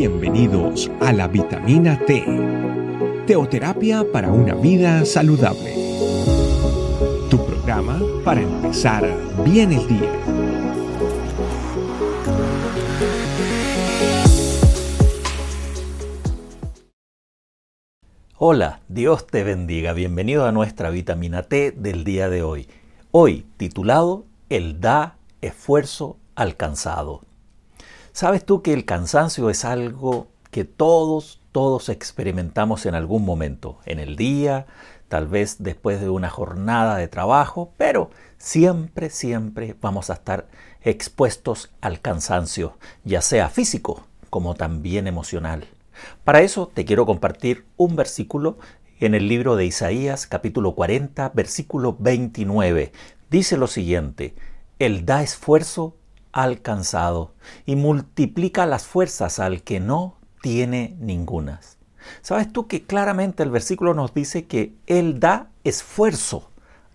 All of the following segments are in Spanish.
Bienvenidos a la vitamina T, teoterapia para una vida saludable. Tu programa para empezar bien el día. Hola, Dios te bendiga. Bienvenido a nuestra vitamina T del día de hoy. Hoy titulado El da esfuerzo alcanzado. ¿Sabes tú que el cansancio es algo que todos, todos experimentamos en algún momento, en el día, tal vez después de una jornada de trabajo, pero siempre, siempre vamos a estar expuestos al cansancio, ya sea físico como también emocional. Para eso te quiero compartir un versículo en el libro de Isaías capítulo 40, versículo 29. Dice lo siguiente, Él da esfuerzo alcanzado y multiplica las fuerzas al que no tiene ningunas. ¿Sabes tú que claramente el versículo nos dice que Él da esfuerzo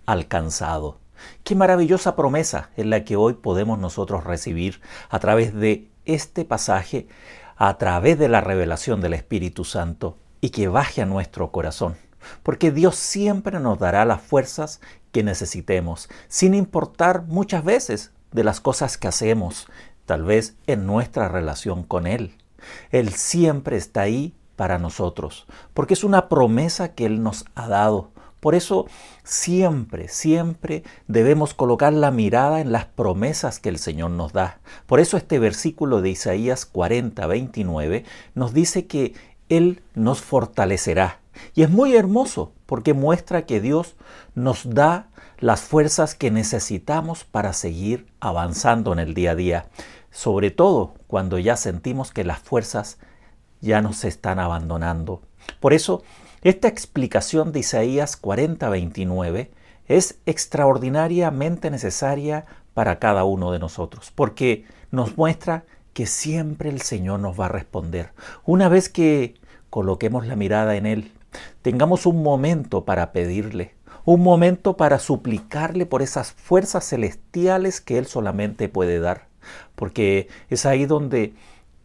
alcanzado? Qué maravillosa promesa es la que hoy podemos nosotros recibir a través de este pasaje, a través de la revelación del Espíritu Santo y que baje a nuestro corazón. Porque Dios siempre nos dará las fuerzas que necesitemos, sin importar muchas veces de las cosas que hacemos, tal vez en nuestra relación con Él. Él siempre está ahí para nosotros, porque es una promesa que Él nos ha dado. Por eso siempre, siempre debemos colocar la mirada en las promesas que el Señor nos da. Por eso este versículo de Isaías 40, 29 nos dice que Él nos fortalecerá. Y es muy hermoso porque muestra que Dios nos da las fuerzas que necesitamos para seguir avanzando en el día a día, sobre todo cuando ya sentimos que las fuerzas ya nos están abandonando. Por eso, esta explicación de Isaías 40:29 es extraordinariamente necesaria para cada uno de nosotros, porque nos muestra que siempre el Señor nos va a responder. Una vez que coloquemos la mirada en Él, tengamos un momento para pedirle, un momento para suplicarle por esas fuerzas celestiales que Él solamente puede dar, porque es ahí donde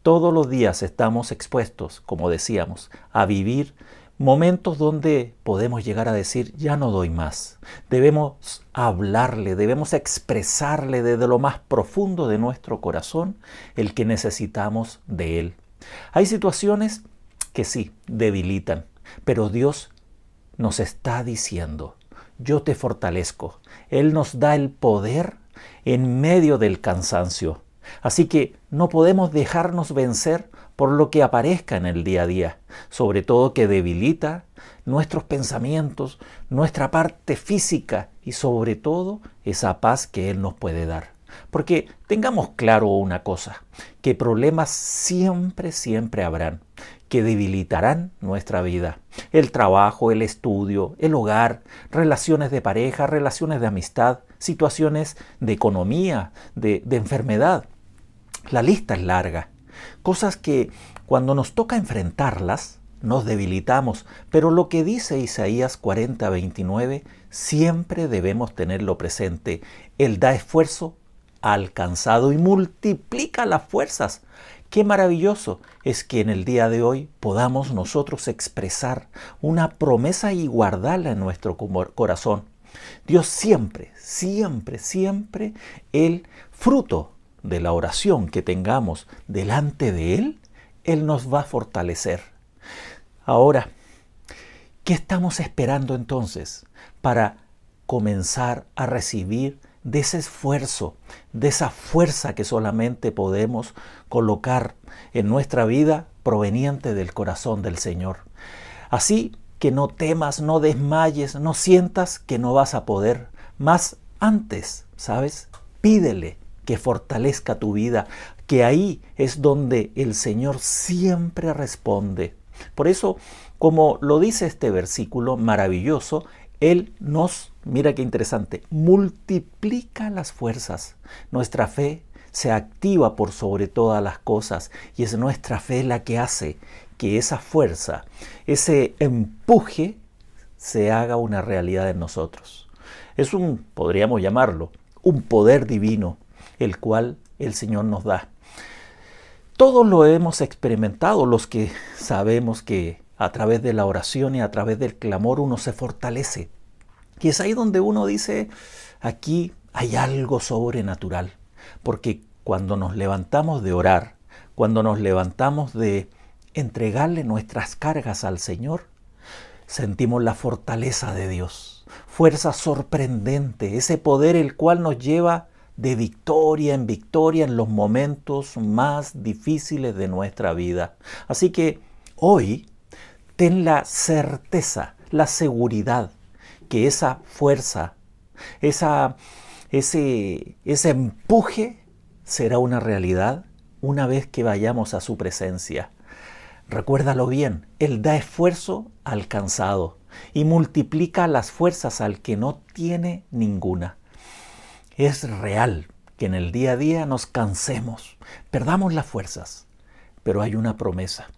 todos los días estamos expuestos, como decíamos, a vivir momentos donde podemos llegar a decir, ya no doy más. Debemos hablarle, debemos expresarle desde lo más profundo de nuestro corazón el que necesitamos de Él. Hay situaciones que sí, debilitan, pero Dios nos está diciendo, yo te fortalezco. Él nos da el poder en medio del cansancio. Así que no podemos dejarnos vencer por lo que aparezca en el día a día, sobre todo que debilita nuestros pensamientos, nuestra parte física y sobre todo esa paz que Él nos puede dar. Porque tengamos claro una cosa, que problemas siempre, siempre habrán que debilitarán nuestra vida. El trabajo, el estudio, el hogar, relaciones de pareja, relaciones de amistad, situaciones de economía, de, enfermedad. La lista es larga. Cosas que cuando nos toca enfrentarlas, nos debilitamos, pero lo que dice Isaías 40, 29, siempre debemos tenerlo presente. Él da esfuerzo alcanzado y multiplica las fuerzas Qué maravilloso es que en el día de hoy podamos nosotros expresar una promesa y guardarla en nuestro corazón. Dios siempre, siempre, siempre, el fruto de la oración que tengamos delante de Él, Él nos va a fortalecer. Ahora, ¿qué estamos esperando entonces para comenzar a recibir de ese esfuerzo, de esa fuerza que solamente podemos colocar en nuestra vida proveniente del corazón del Señor. Así que no temas, no desmayes, no sientas que no vas a poder. Más antes, ¿sabes? Pídele que fortalezca tu vida, que ahí es donde el Señor siempre responde. Por eso, como lo dice este versículo maravilloso, Él nos mira qué interesante, multiplica las fuerzas. Nuestra fe se activa por sobre todas las cosas y es nuestra fe la que hace que esa fuerza, ese empuje, se haga una realidad en nosotros. Es un, podríamos llamarlo, un poder divino, el cual el Señor nos da. todos lo hemos experimentado, los que sabemos que a través de la oración y a través del clamor uno se fortalece. Y es ahí donde uno dice, aquí hay algo sobrenatural, porque cuando nos levantamos de orar, cuando nos levantamos de entregarle nuestras cargas al Señor, sentimos la fortaleza de Dios, fuerza sorprendente, ese poder el cual nos lleva de victoria en victoria en los momentos más difíciles de nuestra vida. Así que hoy ten la certeza, la seguridad que esa fuerza, esa, ese, ese empuje será una realidad una vez que vayamos a su presencia. Recuérdalo bien, Él da esfuerzo al cansado y multiplica las fuerzas al que no tiene ninguna. Es real que en el día a día nos cansemos, perdamos las fuerzas, pero hay una promesa,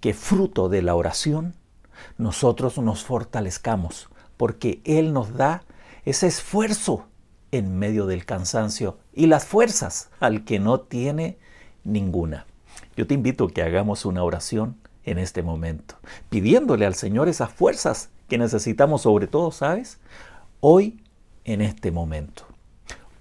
que fruto de la oración nosotros nos fortalezcamos, porque Él nos da ese esfuerzo en medio del cansancio y las fuerzas al que no tiene ninguna. Yo te invito a que hagamos una oración en este momento, pidiéndole al Señor esas fuerzas que necesitamos sobre todo, ¿sabes? Hoy, en este momento.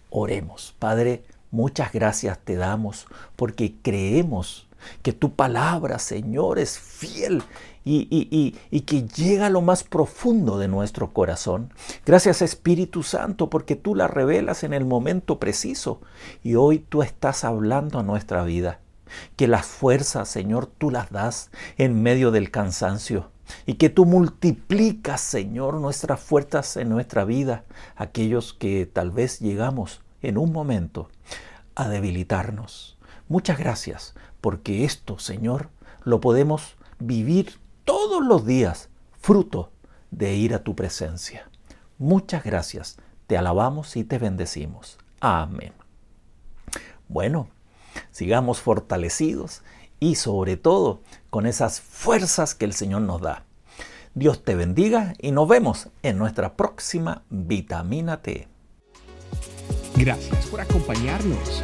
Oremos. Padre, muchas gracias te damos porque creemos que tu palabra, Señor, es fiel y, y, y, que llega a lo más profundo de nuestro corazón. Gracias Espíritu Santo porque tú la revelas en el momento preciso y hoy tú estás hablando a nuestra vida. Que las fuerzas, Señor, tú las das en medio del cansancio y que tú multiplicas, Señor, nuestras fuerzas en nuestra vida, aquellos que tal vez llegamos en un momento a debilitarnos. Muchas gracias porque esto, Señor, lo podemos vivir todos los días, fruto de ir a tu presencia. Muchas gracias, te alabamos y te bendecimos. Amén. Bueno, sigamos fortalecidos y sobre todo con esas fuerzas que el Señor nos da. Dios te bendiga y nos vemos en nuestra próxima vitamina T. Gracias por acompañarnos.